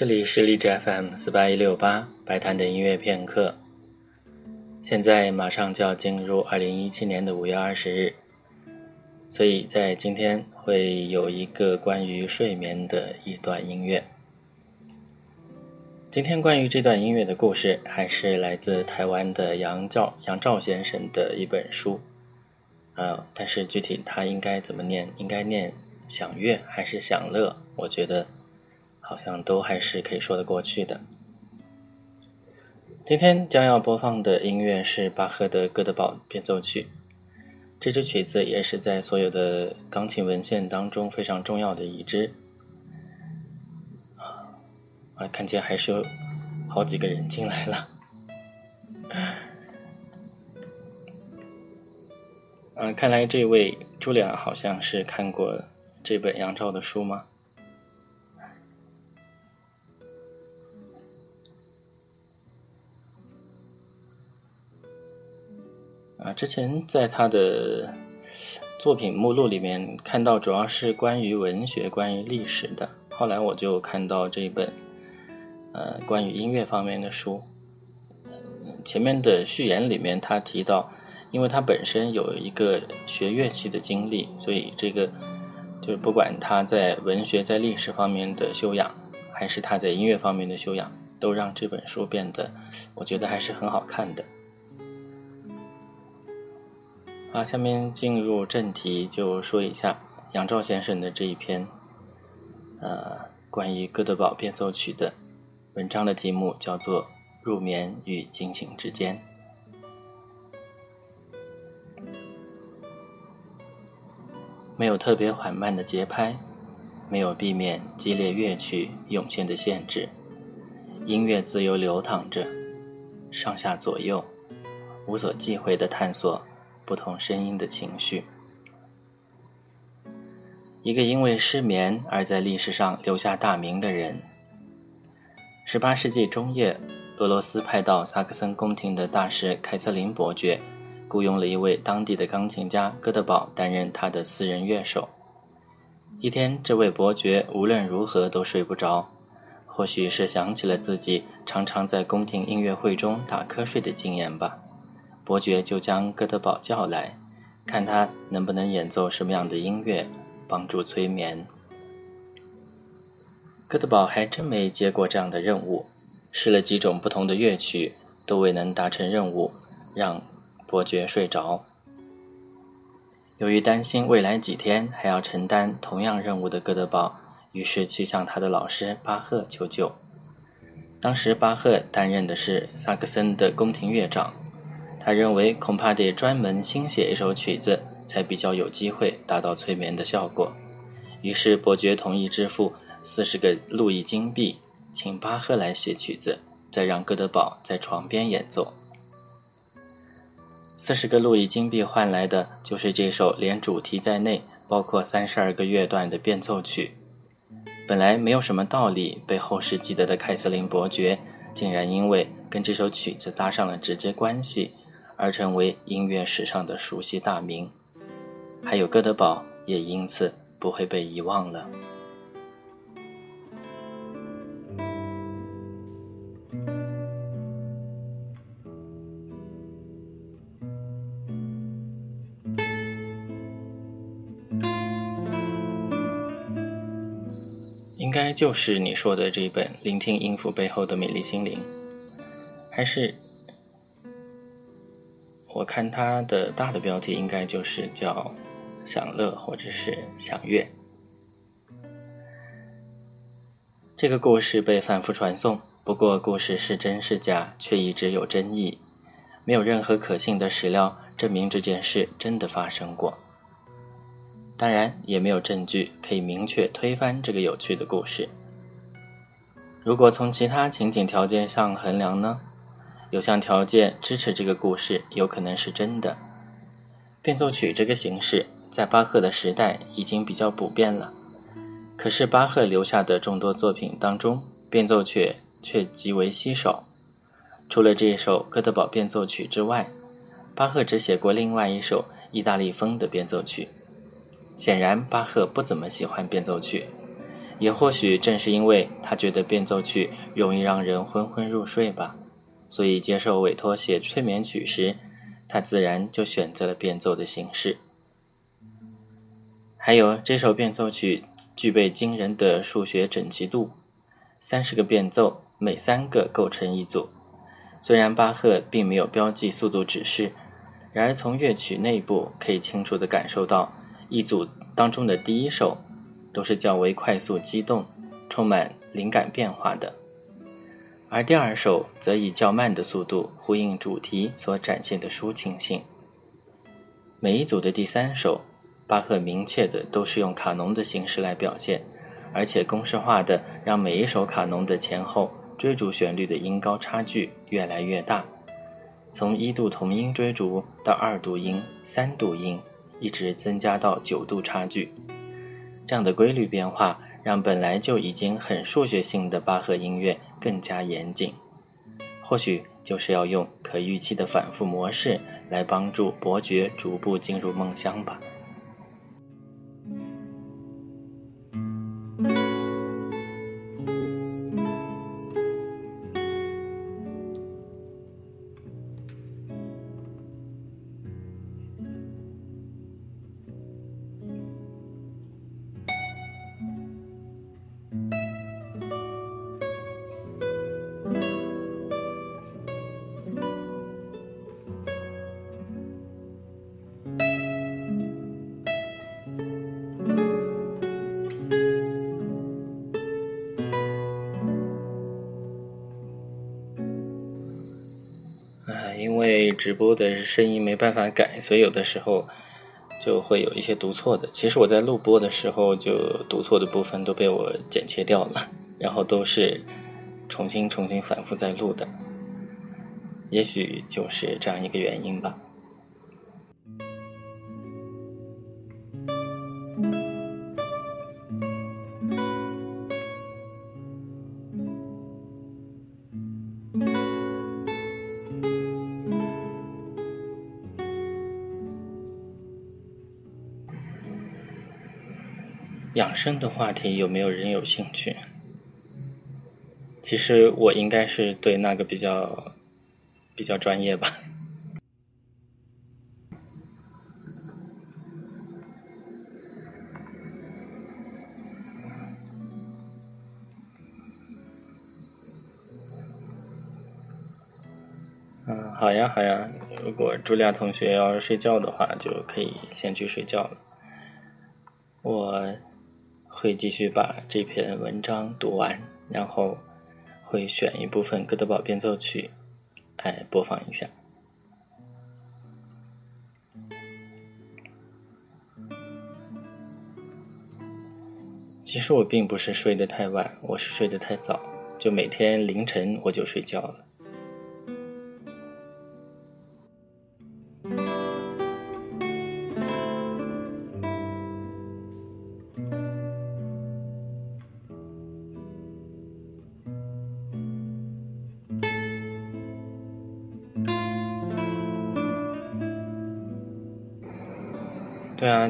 这里是荔枝 FM 四八一六八白谈的音乐片刻。现在马上就要进入二零一七年的五月二十日，所以在今天会有一个关于睡眠的一段音乐。今天关于这段音乐的故事，还是来自台湾的杨照杨照先生的一本书。呃，但是具体他应该怎么念，应该念享乐还是享乐？我觉得好像都还是可以说得过去的。今天将要播放的音乐是巴赫的《哥德堡变奏曲》，这支曲子也是在所有的钢琴文献当中非常重要的一支。啊，看见还是有好几个人进来了。嗯，看来这位朱莉亚好像是看过这本杨照的书吗？啊，之前在他的作品目录里面看到，主要是关于文学、关于历史的。后来我就看到这本呃关于音乐方面的书，前面的序言里面他提到。因为他本身有一个学乐器的经历，所以这个就是不管他在文学、在历史方面的修养，还是他在音乐方面的修养，都让这本书变得，我觉得还是很好看的。好，下面进入正题，就说一下杨照先生的这一篇，呃，关于哥德堡变奏曲的文章的题目叫做《入眠与惊醒之间》。没有特别缓慢的节拍，没有避免激烈乐曲涌现的限制，音乐自由流淌着，上下左右，无所忌讳地探索不同声音的情绪。一个因为失眠而在历史上留下大名的人。十八世纪中叶，俄罗斯派到萨克森宫廷的大使凯瑟琳伯爵。雇佣了一位当地的钢琴家哥德堡担任他的私人乐手。一天，这位伯爵无论如何都睡不着，或许是想起了自己常常在宫廷音乐会中打瞌睡的经验吧。伯爵就将哥德堡叫来，看他能不能演奏什么样的音乐帮助催眠。哥德堡还真没接过这样的任务，试了几种不同的乐曲，都未能达成任务，让。伯爵睡着。由于担心未来几天还要承担同样任务的哥德堡，于是去向他的老师巴赫求救。当时巴赫担任的是萨克森的宫廷乐长，他认为恐怕得专门新写一首曲子，才比较有机会达到催眠的效果。于是伯爵同意支付四十个路易金币，请巴赫来写曲子，再让哥德堡在床边演奏。四十个路易金币换来的就是这首连主题在内包括三十二个乐段的变奏曲。本来没有什么道理被后世记得的凯瑟琳伯爵，竟然因为跟这首曲子搭上了直接关系，而成为音乐史上的熟悉大名。还有哥德堡也因此不会被遗忘了。应该就是你说的这本《聆听音符背后的美丽心灵》，还是我看它的大的标题应该就是叫“享乐”或者是“享乐”。这个故事被反复传颂，不过故事是真是假却一直有争议，没有任何可信的史料证明这件事真的发生过。当然，也没有证据可以明确推翻这个有趣的故事。如果从其他情景条件上衡量呢？有项条件支持这个故事有可能是真的。变奏曲这个形式在巴赫的时代已经比较普遍了，可是巴赫留下的众多作品当中，变奏曲却极为稀少。除了这一首《哥德堡变奏曲》之外，巴赫只写过另外一首意大利风的变奏曲。显然，巴赫不怎么喜欢变奏曲，也或许正是因为他觉得变奏曲容易让人昏昏入睡吧，所以接受委托写催眠曲时，他自然就选择了变奏的形式。还有这首变奏曲具备惊人的数学整齐度，三十个变奏，每三个构成一组。虽然巴赫并没有标记速度指示，然而从乐曲内部可以清楚地感受到，一组当中的第一首。都是较为快速、激动、充满灵感变化的，而第二首则以较慢的速度呼应主题所展现的抒情性。每一组的第三首，巴赫明确的都是用卡农的形式来表现，而且公式化的让每一首卡农的前后追逐旋律的音高差距越来越大，从一度同音追逐到二度音、三度音，一直增加到九度差距。这样的规律变化，让本来就已经很数学性的巴赫音乐更加严谨。或许就是要用可预期的反复模式来帮助伯爵逐步进入梦乡吧。直播的声音没办法改，所以有的时候就会有一些读错的。其实我在录播的时候，就读错的部分都被我剪切掉了，然后都是重新、重新、反复再录的。也许就是这样一个原因吧。养生的话题有没有人有兴趣？其实我应该是对那个比较比较专业吧。嗯，好呀好呀，如果朱莉亚同学要睡觉的话，就可以先去睡觉了。我。会继续把这篇文章读完，然后会选一部分哥德堡变奏曲，来播放一下。其实我并不是睡得太晚，我是睡得太早，就每天凌晨我就睡觉了。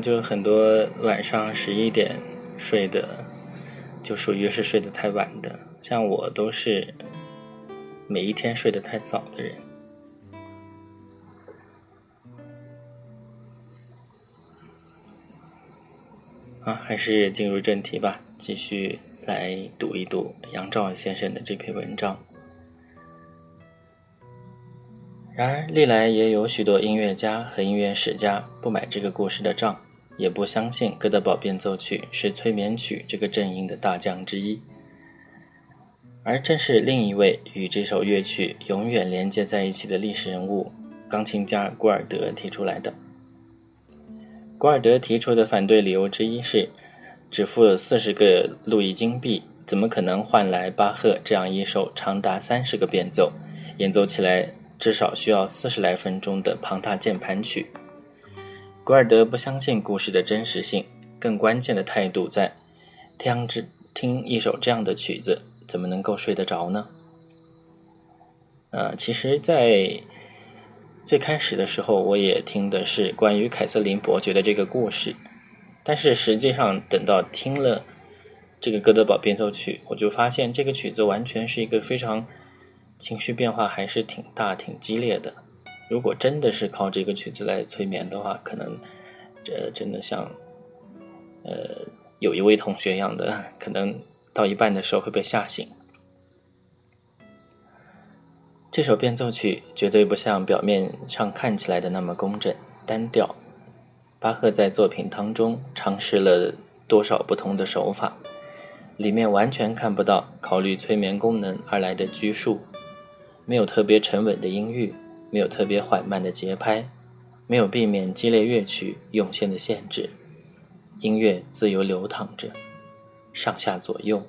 就很多晚上十一点睡的，就属于是睡得太晚的。像我都是每一天睡得太早的人。啊，还是进入正题吧，继续来读一读杨照先生的这篇文章。然而，历来也有许多音乐家和音乐史家不买这个故事的账，也不相信哥德堡变奏曲是催眠曲这个阵营的大将之一。而正是另一位与这首乐曲永远连接在一起的历史人物——钢琴家古尔德提出来的。古尔德提出的反对理由之一是，只付了四十个路易金币，怎么可能换来巴赫这样一首长达三十个变奏，演奏起来？至少需要四十来分钟的庞大键盘曲。古尔德不相信故事的真实性，更关键的态度在：听之听一首这样的曲子，怎么能够睡得着呢？呃，其实，在最开始的时候，我也听的是关于凯瑟琳伯爵的这个故事，但是实际上等到听了这个《哥德堡变奏曲》，我就发现这个曲子完全是一个非常情绪变化还是挺大、挺激烈的。如果真的是靠这个曲子来催眠的话，可能这真的像呃有一位同学一样的，可能到一半的时候会被吓醒。这首变奏曲绝对不像表面上看起来的那么工整单调。巴赫在作品当中尝试了多少不同的手法，里面完全看不到考虑催眠功能而来的拘束，没有特别沉稳的音域，没有特别缓慢的节拍，没有避免激烈乐曲涌现的限制，音乐自由流淌着，上下左右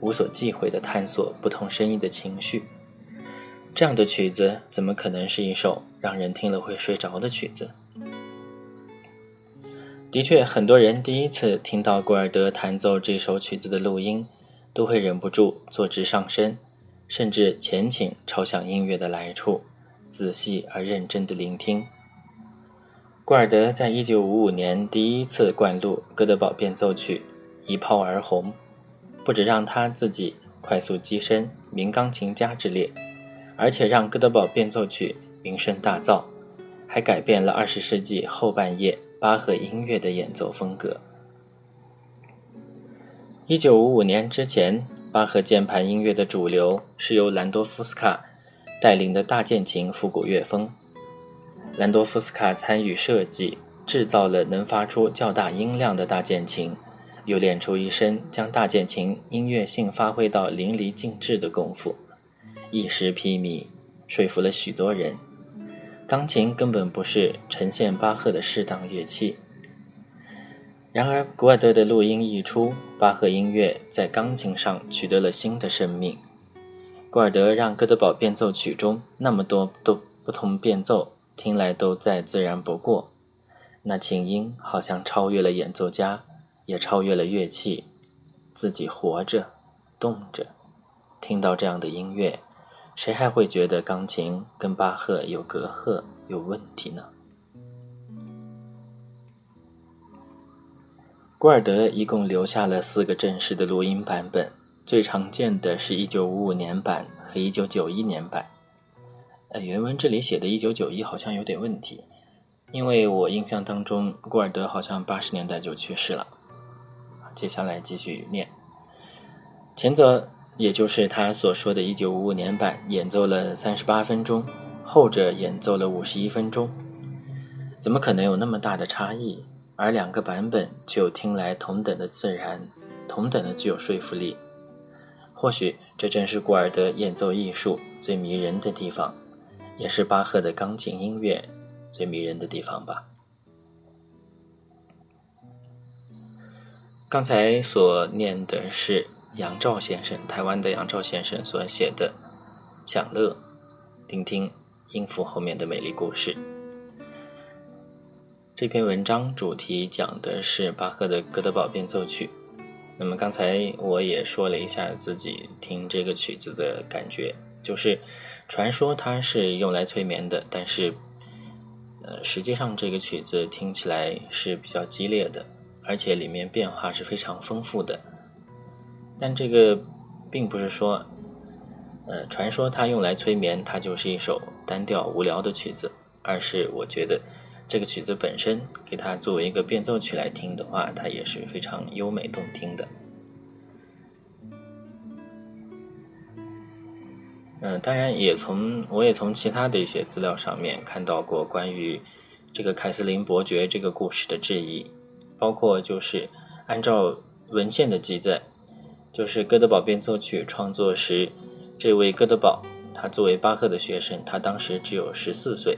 无所忌讳地探索不同声音的情绪。这样的曲子怎么可能是一首让人听了会睡着的曲子？的确，很多人第一次听到古尔德弹奏这首曲子的录音，都会忍不住坐直上身，甚至前倾朝向音乐的来处，仔细而认真的聆听。古尔德在一九五五年第一次灌录《哥德堡变奏曲》，一炮而红，不止让他自己快速跻身名钢琴家之列。而且让《哥德堡变奏曲》名声大噪，还改变了二十世纪后半叶巴赫音乐的演奏风格。一九五五年之前，巴赫键盘音乐的主流是由兰多夫斯卡带领的大键琴复古乐风。兰多夫斯卡参与设计，制造了能发出较大音量的大键琴，又练出一身将大键琴音乐性发挥到淋漓尽致的功夫。一时披靡，说服了许多人。钢琴根本不是呈现巴赫的适当乐器。然而，古尔德的录音一出，巴赫音乐在钢琴上取得了新的生命。古尔德让《哥德堡变奏曲》中那么多都不同变奏，听来都再自然不过。那琴音好像超越了演奏家，也超越了乐器，自己活着，动着。听到这样的音乐。谁还会觉得钢琴跟巴赫有隔阂、有问题呢？古尔德一共留下了四个正式的录音版本，最常见的是一九五五年版和一九九一年版。呃，原文这里写的一九九一好像有点问题，因为我印象当中古尔德好像八十年代就去世了。接下来继续念，前则。也就是他所说的1955年版演奏了三十八分钟，后者演奏了五十一分钟，怎么可能有那么大的差异？而两个版本却又听来同等的自然，同等的具有说服力。或许这正是古尔德演奏艺术最迷人的地方，也是巴赫的钢琴音乐最迷人的地方吧。刚才所念的是。杨照先生，台湾的杨照先生所写的《享乐》，聆听音符后面的美丽故事。这篇文章主题讲的是巴赫的《哥德堡变奏曲》。那么刚才我也说了一下自己听这个曲子的感觉，就是传说它是用来催眠的，但是，呃，实际上这个曲子听起来是比较激烈的，而且里面变化是非常丰富的。但这个并不是说，呃，传说它用来催眠，它就是一首单调无聊的曲子，而是我觉得这个曲子本身，给它作为一个变奏曲来听的话，它也是非常优美动听的。嗯，当然也从我也从其他的一些资料上面看到过关于这个凯瑟琳伯爵这个故事的质疑，包括就是按照文献的记载。就是《哥德堡变奏曲》创作时，这位哥德堡，他作为巴赫的学生，他当时只有十四岁。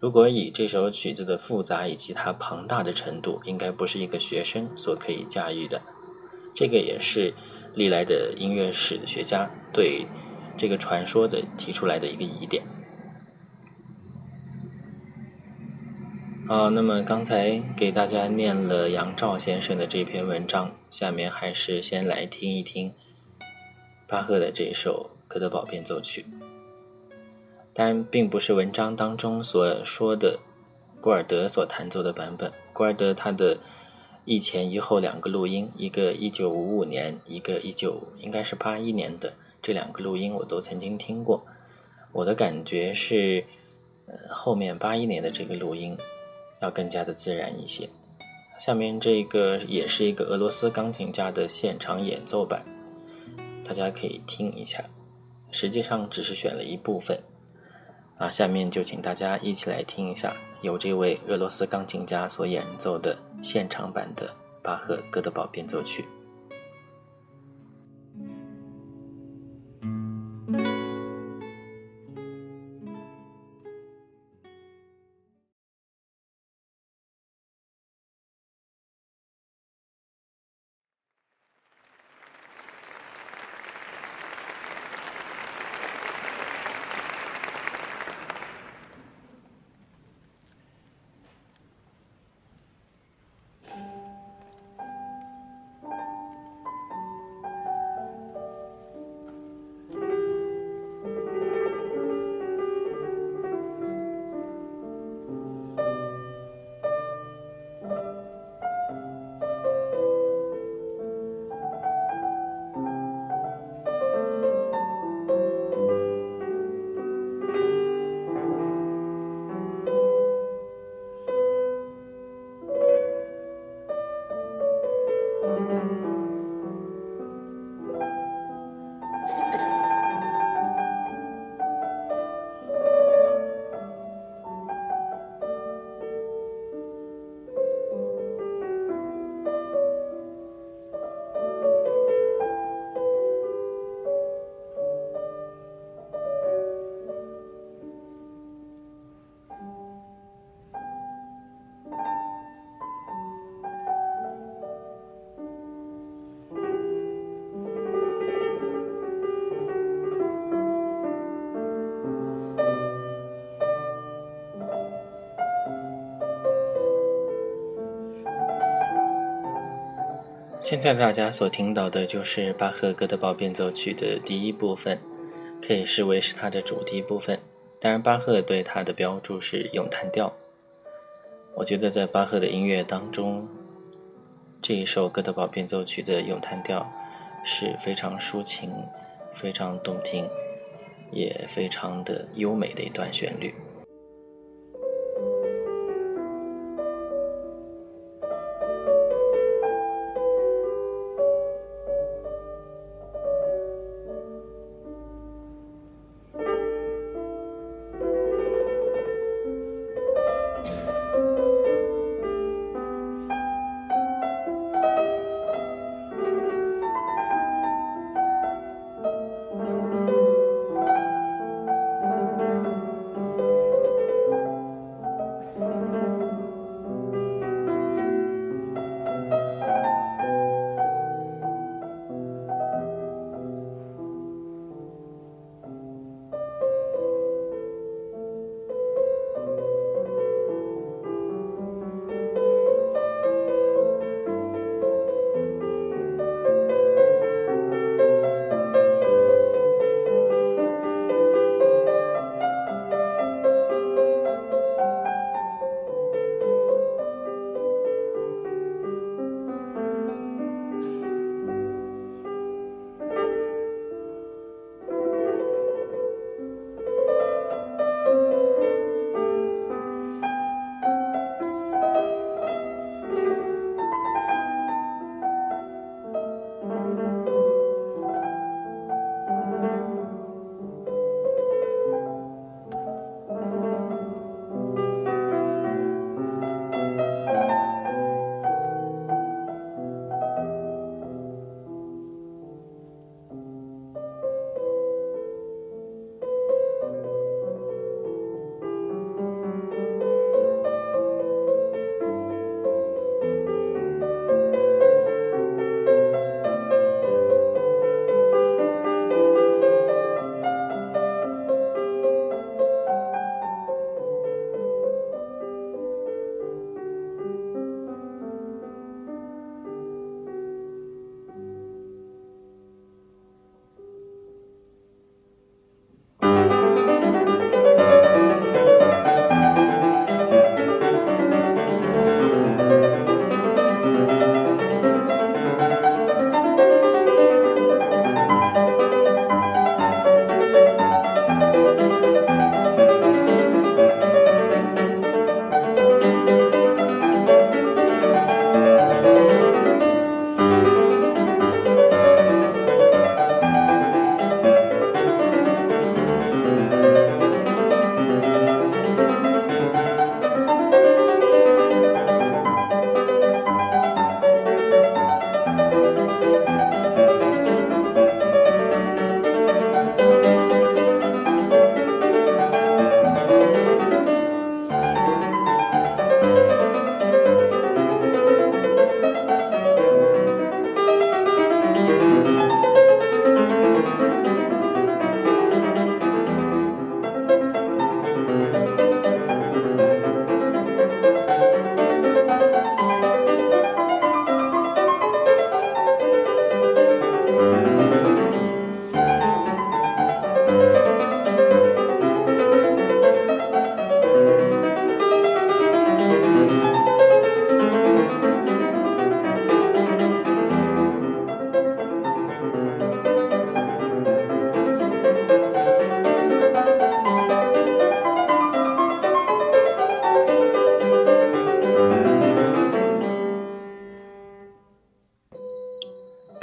如果以这首曲子的复杂以及它庞大的程度，应该不是一个学生所可以驾驭的。这个也是历来的音乐史学家对这个传说的提出来的一个疑点。好，那么刚才给大家念了杨照先生的这篇文章，下面还是先来听一听巴赫的这首《哥德堡变奏曲》。但，并不是文章当中所说的古尔德所弹奏的版本。古尔德他的一前一后两个录音，一个一九五五年，一个一九应该是八一年的，这两个录音我都曾经听过。我的感觉是，呃，后面八一年的这个录音要更加的自然一些。下面这个也是一个俄罗斯钢琴家的现场演奏版，大家可以听一下。实际上只是选了一部分。啊，下面就请大家一起来听一下由这位俄罗斯钢琴家所演奏的现场版的巴赫《哥德堡变奏曲》。现在大家所听到的就是巴赫《哥德堡变奏曲》的第一部分，可以视为是它的主题部分。当然，巴赫对它的标注是咏叹调。我觉得在巴赫的音乐当中，这一首《哥德堡变奏曲》的咏叹调是非常抒情、非常动听，也非常的优美的一段旋律。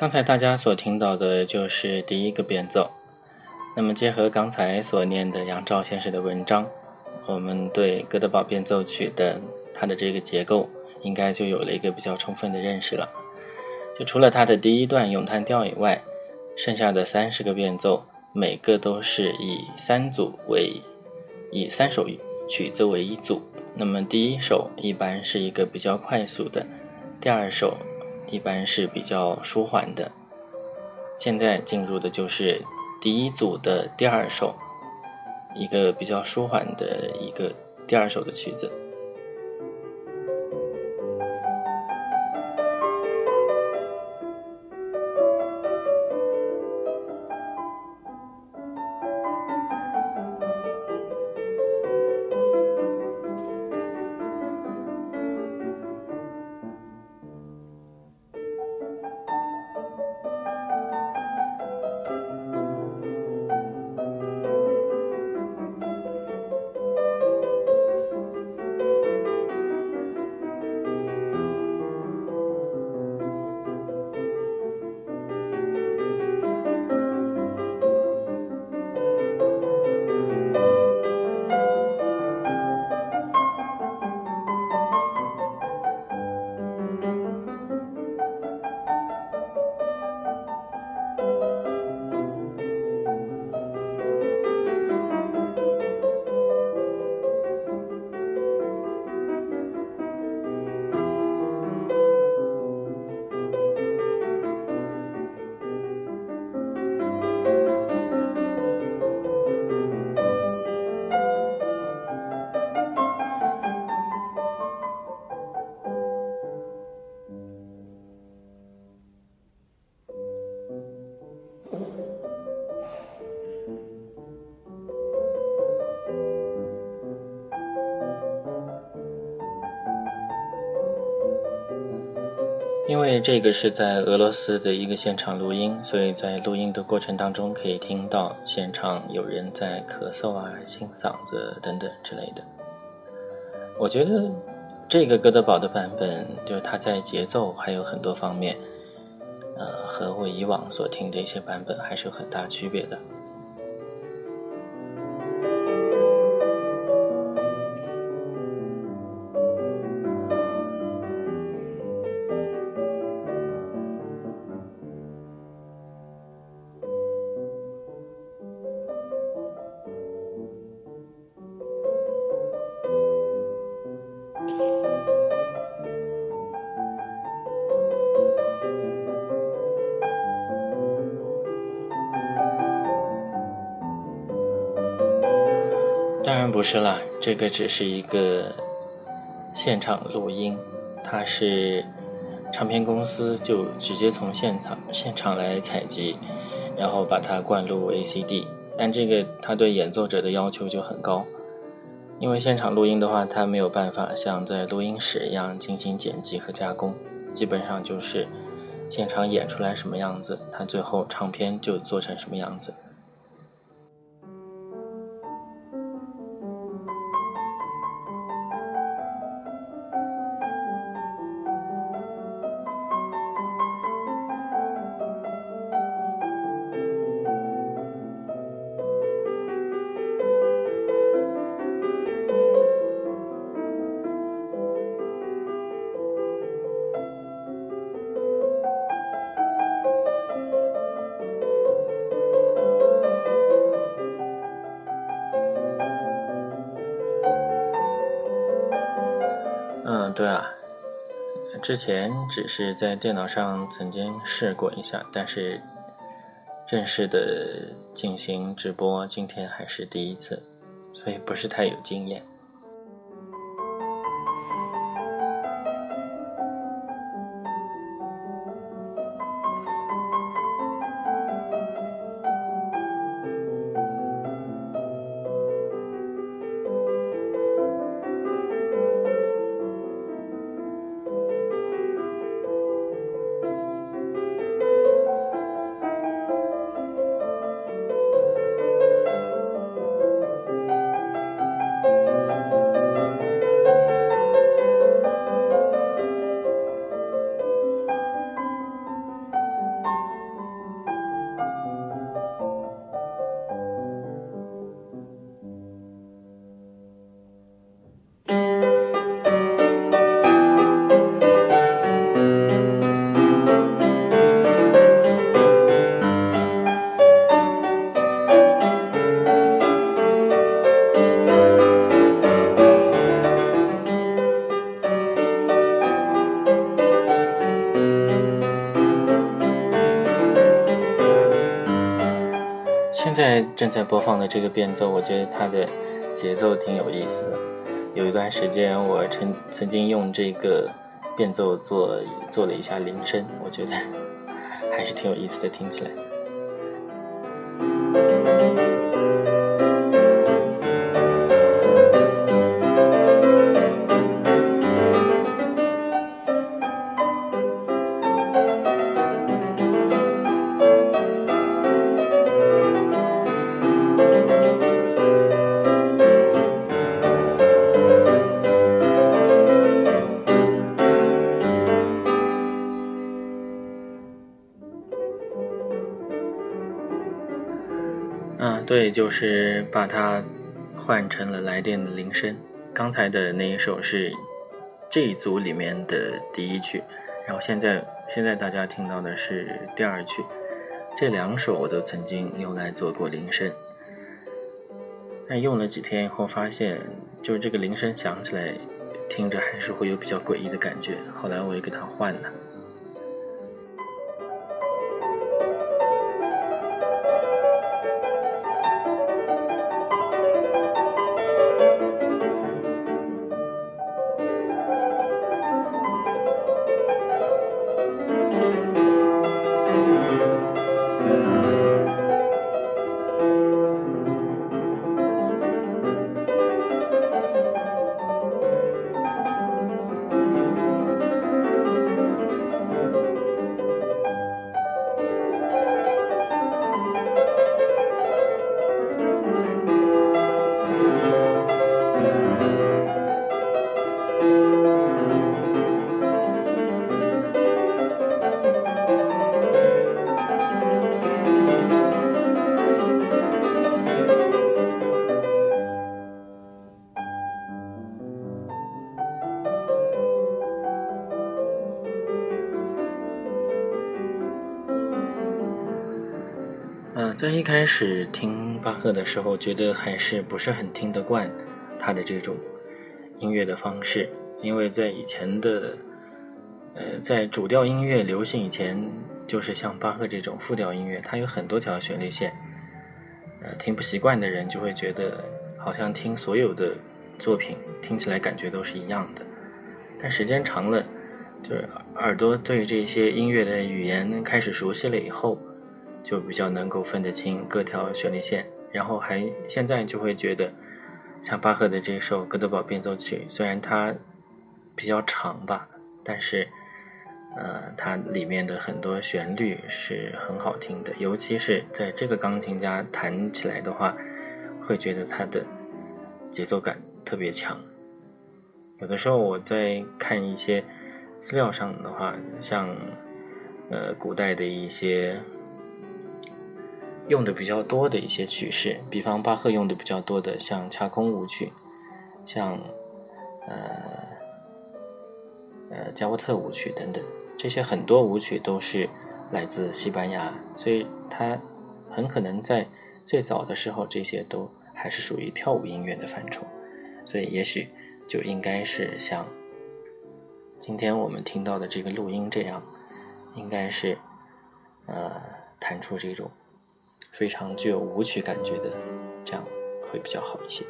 刚才大家所听到的就是第一个变奏。那么结合刚才所念的杨照先生的文章，我们对哥德堡变奏曲的它的这个结构，应该就有了一个比较充分的认识了。就除了它的第一段咏叹调以外，剩下的三十个变奏，每个都是以三组为，以三首曲子为一组。那么第一首一般是一个比较快速的，第二首。一般是比较舒缓的。现在进入的就是第一组的第二首，一个比较舒缓的一个第二首的曲子。这个是在俄罗斯的一个现场录音，所以在录音的过程当中可以听到现场有人在咳嗽啊、清嗓子等等之类的。我觉得这个哥德堡的版本，就是它在节奏还有很多方面，呃，和我以往所听的一些版本还是有很大区别的。不是啦，这个只是一个现场录音，它是唱片公司就直接从现场现场来采集，然后把它灌录 ACD。但这个它对演奏者的要求就很高，因为现场录音的话，它没有办法像在录音室一样进行剪辑和加工，基本上就是现场演出来什么样子，它最后唱片就做成什么样子。之前只是在电脑上曾经试过一下，但是正式的进行直播，今天还是第一次，所以不是太有经验。正在播放的这个变奏，我觉得它的节奏挺有意思的。有一段时间，我曾曾经用这个变奏做做了一下铃声，我觉得 还是挺有意思的，听起来。对，就是把它换成了来电的铃声。刚才的那一首是这一组里面的第一曲，然后现在现在大家听到的是第二曲。这两首我都曾经用来做过铃声，但用了几天以后发现，就是这个铃声响起来，听着还是会有比较诡异的感觉。后来我又给它换了。在一开始听巴赫的时候，觉得还是不是很听得惯他的这种音乐的方式，因为在以前的，呃，在主调音乐流行以前，就是像巴赫这种复调音乐，它有很多条旋律线，呃，听不习惯的人就会觉得好像听所有的作品听起来感觉都是一样的，但时间长了，就是耳朵对这些音乐的语言开始熟悉了以后。就比较能够分得清各条旋律线，然后还现在就会觉得，像巴赫的这首《哥德堡变奏曲》，虽然它比较长吧，但是，呃，它里面的很多旋律是很好听的，尤其是在这个钢琴家弹起来的话，会觉得它的节奏感特别强。有的时候我在看一些资料上的话，像呃古代的一些。用的比较多的一些曲式，比方巴赫用的比较多的，像恰空舞曲，像呃呃加沃特舞曲等等，这些很多舞曲都是来自西班牙，所以它很可能在最早的时候，这些都还是属于跳舞音乐的范畴，所以也许就应该是像今天我们听到的这个录音这样，应该是呃弹出这种。非常具有舞曲感觉的，这样会比较好一些。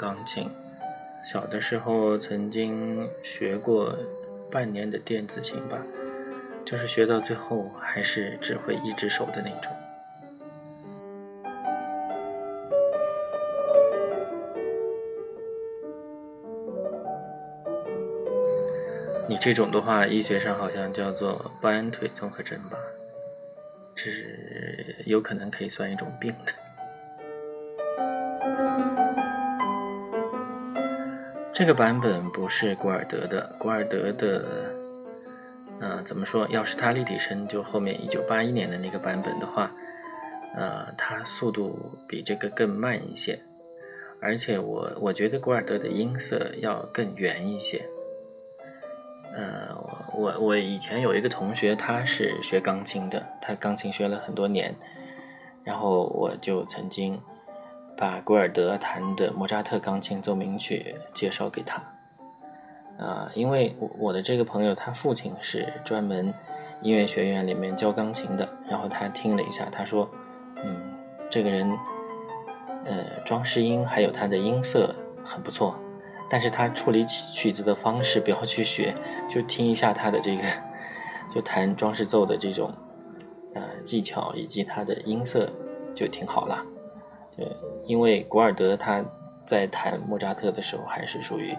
钢琴，小的时候曾经学过半年的电子琴吧，就是学到最后还是只会一只手的那种。你这种的话，医学上好像叫做半腿综合征吧？这是有可能可以算一种病的。这个版本不是古尔德的，古尔德的，呃，怎么说？要是他立体声，就后面一九八一年的那个版本的话，呃，它速度比这个更慢一些，而且我我觉得古尔德的音色要更圆一些。呃，我我以前有一个同学，他是学钢琴的，他钢琴学了很多年，然后我就曾经。把古尔德弹的莫扎特钢琴奏鸣曲介绍给他，啊，因为我我的这个朋友他父亲是专门音乐学院里面教钢琴的，然后他听了一下，他说，嗯，这个人，呃，装饰音还有他的音色很不错，但是他处理曲子的方式不要去学，就听一下他的这个，就弹装饰奏的这种，呃，技巧以及他的音色就挺好了。对，因为古尔德他在弹莫扎特的时候，还是属于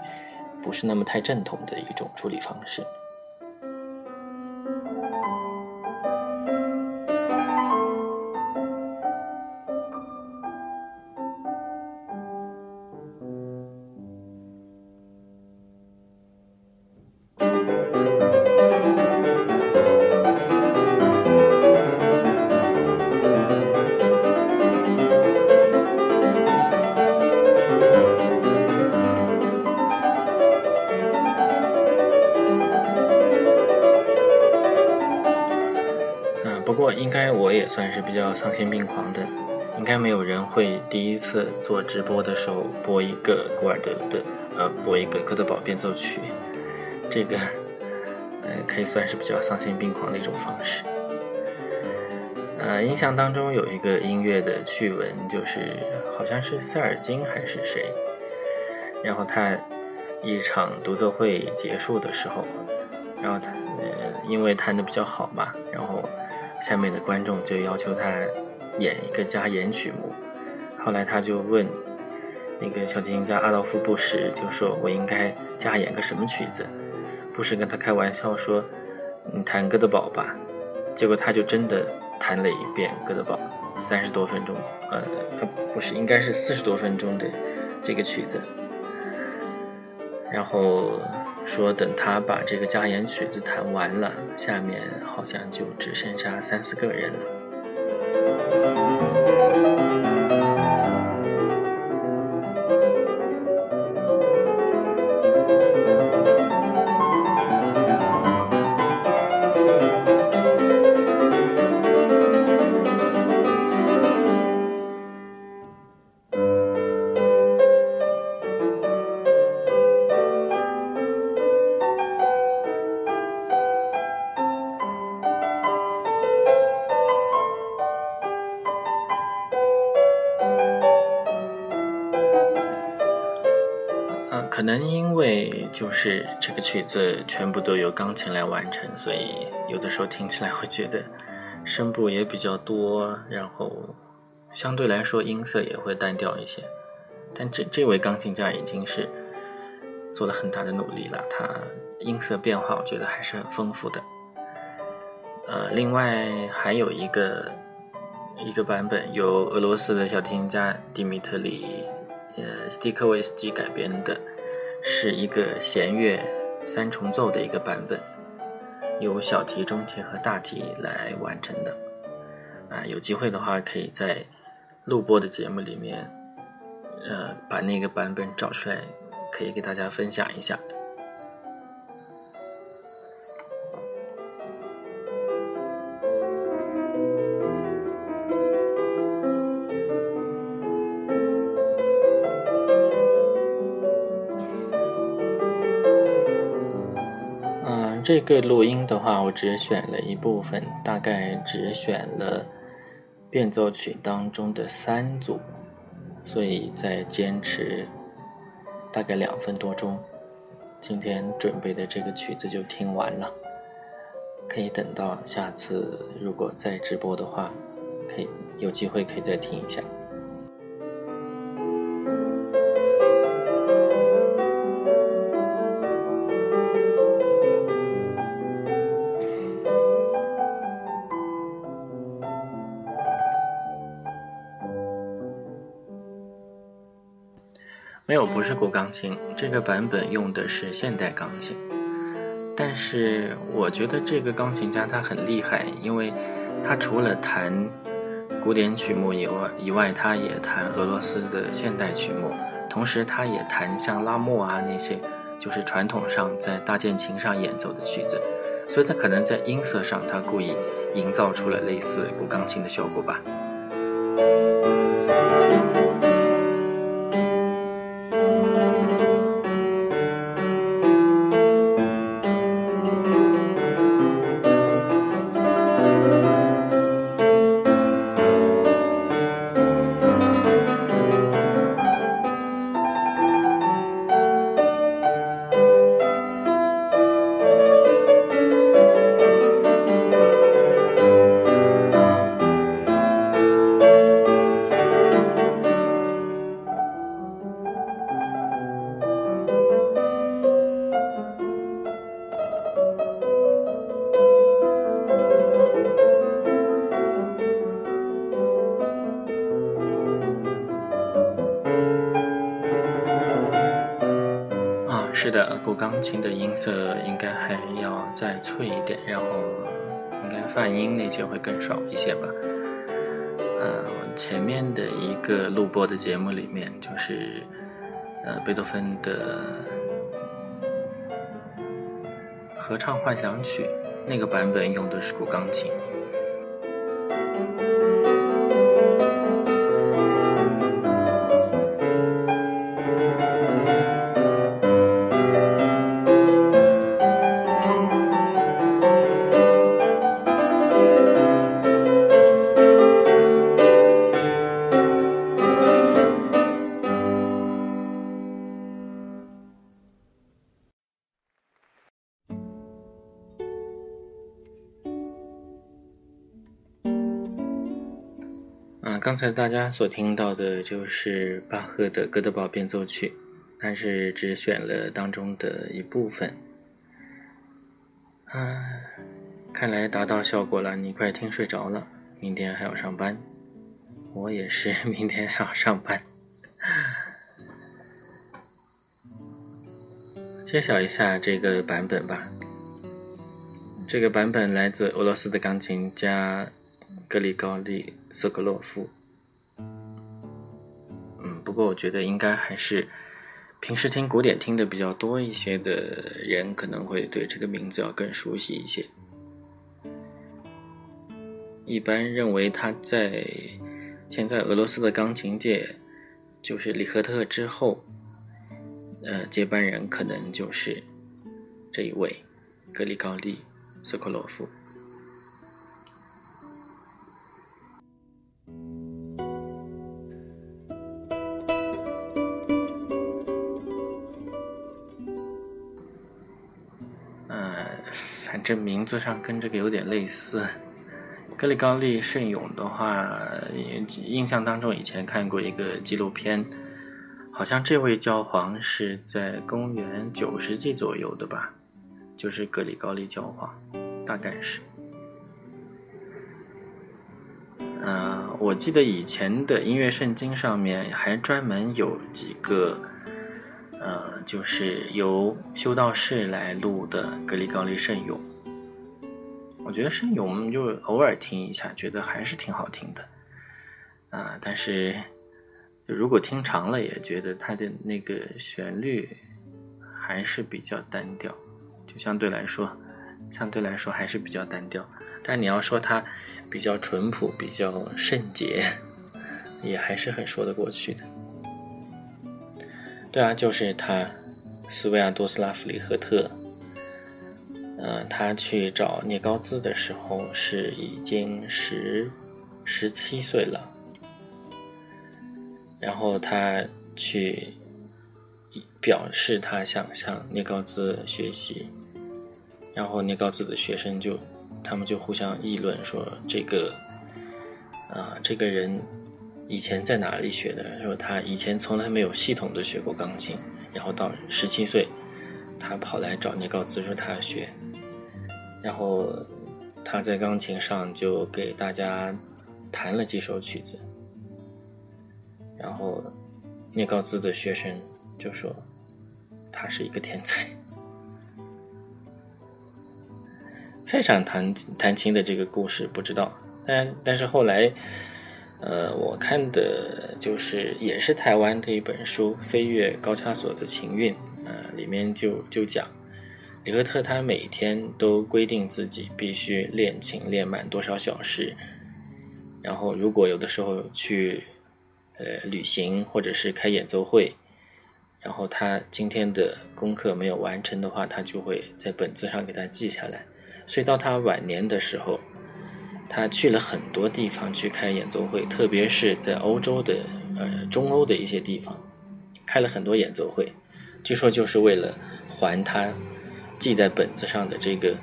不是那么太正统的一种处理方式。算是比较丧心病狂的，应该没有人会第一次做直播的时候播一个古尔德的，呃，播一个哥德堡变奏曲，这个，呃，可以算是比较丧心病狂的一种方式。呃，印象当中有一个音乐的趣闻，就是好像是塞尔金还是谁，然后他一场独奏会结束的时候，然后他，呃，因为弹的比较好嘛，然后。下面的观众就要求他演一个加演曲目，后来他就问那个小提琴家阿道夫·布什，就说我应该加演个什么曲子？布什跟他开玩笑说：“你弹哥德堡吧。”结果他就真的弹了一遍哥德堡，三十多分钟，呃，不是，应该是四十多分钟的这个曲子，然后。说等他把这个加盐曲子弹完了，下面好像就只剩下三四个人了。是这个曲子全部都由钢琴来完成，所以有的时候听起来会觉得声部也比较多，然后相对来说音色也会单调一些。但这这位钢琴家已经是做了很大的努力了，他音色变化我觉得还是很丰富的。呃，另外还有一个一个版本由俄罗斯的小提琴家迪米特里呃斯蒂克维斯基改编的。是一个弦乐三重奏的一个版本，由小提、中提和大提来完成的。啊，有机会的话，可以在录播的节目里面，呃，把那个版本找出来，可以给大家分享一下。这个录音的话，我只选了一部分，大概只选了变奏曲当中的三组，所以在坚持大概两分多钟，今天准备的这个曲子就听完了。可以等到下次如果再直播的话，可以有机会可以再听一下。不是古钢琴，这个版本用的是现代钢琴。但是我觉得这个钢琴家他很厉害，因为他除了弹古典曲目以外，以外他也弹俄罗斯的现代曲目，同时他也弹像拉莫啊那些，就是传统上在大键琴上演奏的曲子，所以他可能在音色上他故意营造出了类似古钢琴的效果吧。古钢琴的音色应该还要再脆一点，然后应该泛音那些会更少一些吧。呃，前面的一个录播的节目里面，就是呃贝多芬的合唱幻想曲那个版本用的是古钢琴。刚才大家所听到的就是巴赫的《哥德堡变奏曲》，但是只选了当中的一部分。啊，看来达到效果了，你快听睡着了。明天还要上班，我也是，明天还要上班。揭晓一下这个版本吧。这个版本来自俄罗斯的钢琴家。格里高利·索科洛夫，嗯，不过我觉得应该还是平时听古典听的比较多一些的人，可能会对这个名字要更熟悉一些。一般认为他在现在俄罗斯的钢琴界，就是里赫特之后，呃，接班人可能就是这一位格里高利·索科洛夫。这名字上跟这个有点类似。格里高利圣咏的话，印象当中以前看过一个纪录片，好像这位教皇是在公元九世纪左右的吧，就是格里高利教皇，大概是。嗯，我记得以前的音乐圣经上面还专门有几个，呃，就是由修道士来录的格里高利圣咏。我觉得圣咏就偶尔听一下，觉得还是挺好听的，啊，但是就如果听长了，也觉得它的那个旋律还是比较单调，就相对来说，相对来说还是比较单调。但你要说它比较淳朴、比较圣洁，也还是很说得过去的。对啊，就是他，斯维亚多斯拉夫里赫特。嗯，他去找聂高兹的时候是已经十十七岁了，然后他去表示他想向聂高兹学习，然后聂高兹的学生就他们就互相议论说这个啊这个人以前在哪里学的？说他以前从来没有系统的学过钢琴，然后到十七岁，他跑来找聂高兹说他要学。然后他在钢琴上就给大家弹了几首曲子，然后聂高兹的学生就说他是一个天才。菜场弹弹琴的这个故事不知道，但但是后来，呃，我看的就是也是台湾的一本书《飞越高加索的琴韵》，呃，里面就就讲李赫特他每天都规定自己必须练琴练满多少小时，然后如果有的时候去呃旅行或者是开演奏会，然后他今天的功课没有完成的话，他就会在本子上给他记下来。所以到他晚年的时候，他去了很多地方去开演奏会，特别是在欧洲的呃中欧的一些地方，开了很多演奏会。据说就是为了还他记在本子上的这个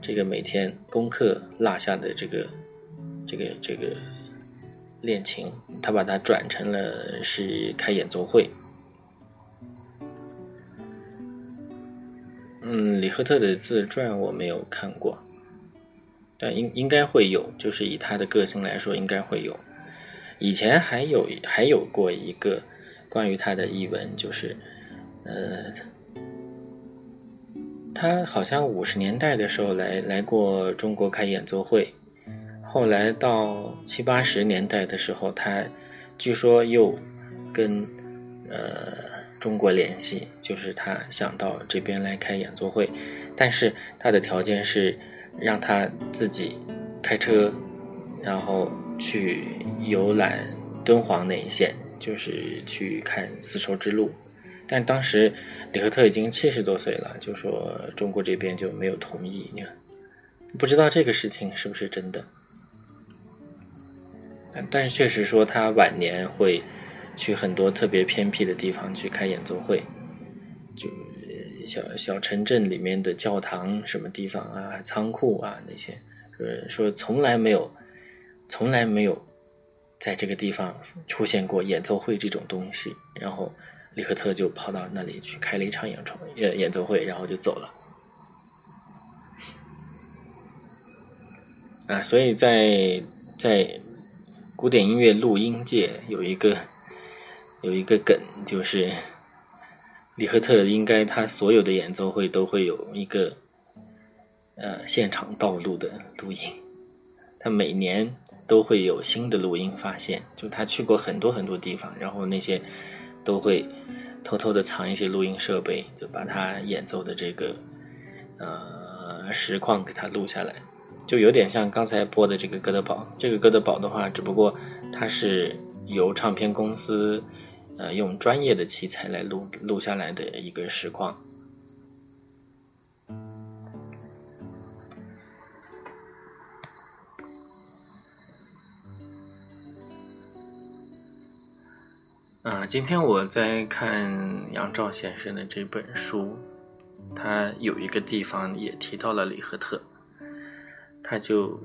这个每天功课落下的这个这个这个练琴，他把它转成了是开演奏会。嗯，李赫特的自传我没有看过，但应应该会有，就是以他的个性来说，应该会有。以前还有还有过一个关于他的译文，就是呃，他好像五十年代的时候来来过中国开演奏会，后来到七八十年代的时候，他据说又跟呃。中国联系就是他想到这边来开演奏会，但是他的条件是让他自己开车，然后去游览敦煌那一线，就是去看丝绸之路。但当时李赫特已经七十多岁了，就说中国这边就没有同意。你，不知道这个事情是不是真的，但是确实说他晚年会。去很多特别偏僻的地方去开演奏会，就小小城镇里面的教堂什么地方啊，仓库啊那些，说说从来没有，从来没有在这个地方出现过演奏会这种东西。然后李赫特就跑到那里去开了一场演唱演演奏会，然后就走了。啊，所以在在古典音乐录音界有一个。有一个梗，就是李赫特应该他所有的演奏会都会有一个呃现场盗录的录音，他每年都会有新的录音发现，就他去过很多很多地方，然后那些都会偷偷的藏一些录音设备，就把他演奏的这个呃实况给他录下来，就有点像刚才播的这个哥德堡，这个哥德堡的话，只不过它是由唱片公司。呃，用专业的器材来录录下来的一个实况。啊，今天我在看杨照先生的这本书，他有一个地方也提到了李赫特，他就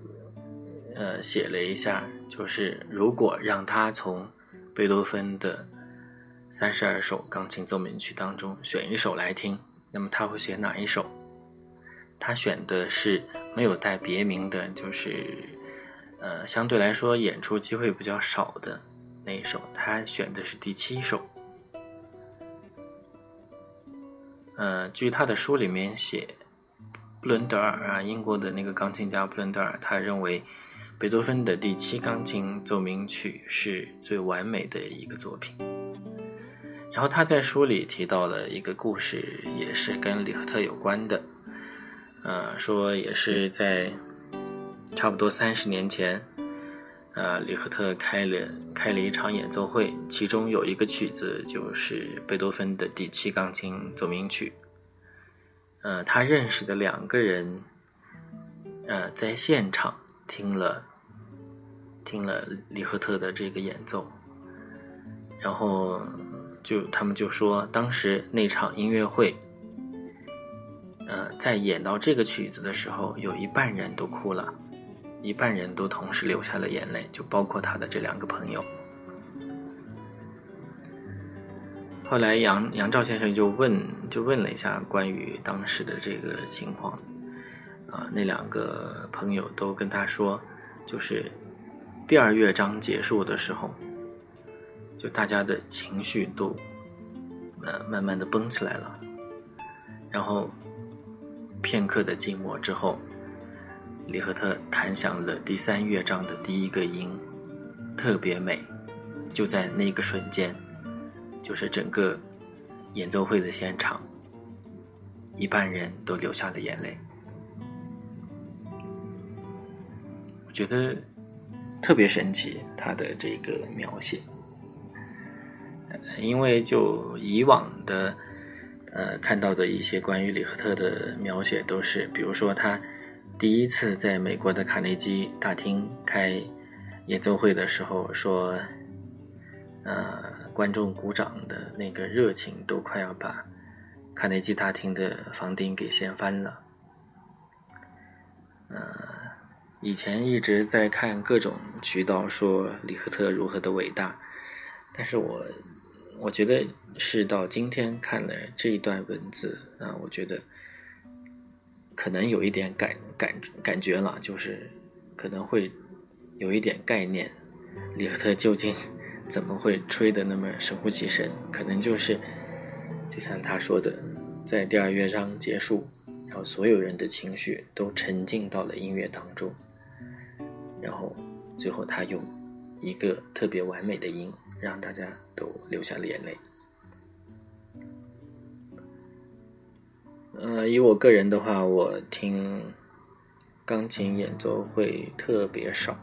呃写了一下，就是如果让他从贝多芬的。三十二首钢琴奏鸣曲当中选一首来听，那么他会选哪一首？他选的是没有带别名的，就是呃相对来说演出机会比较少的那一首。他选的是第七首。呃，据他的书里面写，布伦德尔啊，英国的那个钢琴家布伦德尔，他认为贝多芬的第七钢琴奏鸣曲是最完美的一个作品。然后他在书里提到了一个故事，也是跟李赫特有关的，呃，说也是在差不多三十年前，呃，李赫特开了开了一场演奏会，其中有一个曲子就是贝多芬的第七钢琴奏鸣曲，呃，他认识的两个人，呃，在现场听了听了李赫特的这个演奏，然后。就他们就说，当时那场音乐会，呃，在演到这个曲子的时候，有一半人都哭了，一半人都同时流下了眼泪，就包括他的这两个朋友。后来杨杨照先生就问，就问了一下关于当时的这个情况，啊，那两个朋友都跟他说，就是第二乐章结束的时候。就大家的情绪都呃慢慢的绷起来了，然后片刻的静默之后，李赫特弹响了第三乐章的第一个音，特别美，就在那个瞬间，就是整个演奏会的现场，一半人都流下了眼泪。我觉得特别神奇，他的这个描写。因为就以往的，呃，看到的一些关于李赫特的描写，都是比如说他第一次在美国的卡内基大厅开演奏会的时候，说，呃，观众鼓掌的那个热情都快要把卡内基大厅的房顶给掀翻了。呃，以前一直在看各种渠道说李赫特如何的伟大，但是我。我觉得是到今天看了这一段文字啊，我觉得可能有一点感感感觉了，就是可能会有一点概念。李赫特究竟 怎么会吹得那么神乎其神？可能就是就像他说的，在第二乐章结束，然后所有人的情绪都沉浸到了音乐当中，然后最后他用一个特别完美的音。让大家都流下了眼泪。呃，以我个人的话，我听钢琴演奏会特别少。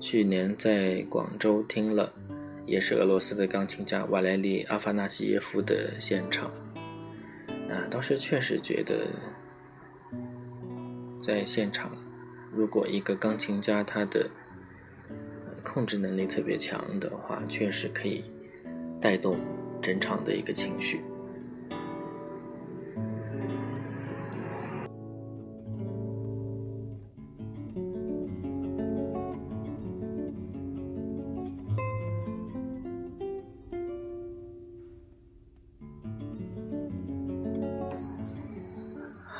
去年在广州听了，也是俄罗斯的钢琴家瓦莱里阿法纳西耶夫的现场。啊，当时确实觉得，在现场，如果一个钢琴家他的控制能力特别强的话，确实可以带动整场的一个情绪。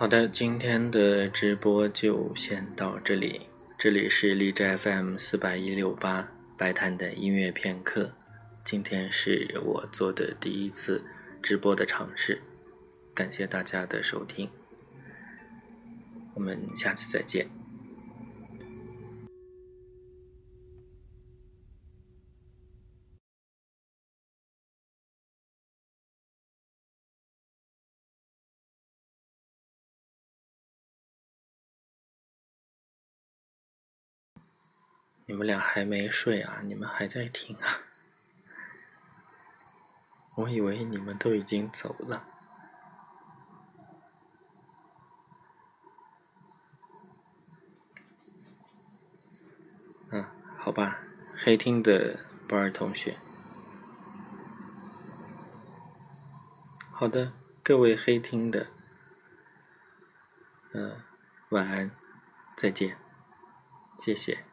好的，今天的直播就先到这里。这里是荔枝 FM 四百一六八白谈的音乐片刻，今天是我做的第一次直播的尝试，感谢大家的收听，我们下次再见。你们俩还没睡啊？你们还在听啊？我以为你们都已经走了。嗯，好吧，黑厅的博尔同学。好的，各位黑厅的，嗯，晚安，再见，谢谢。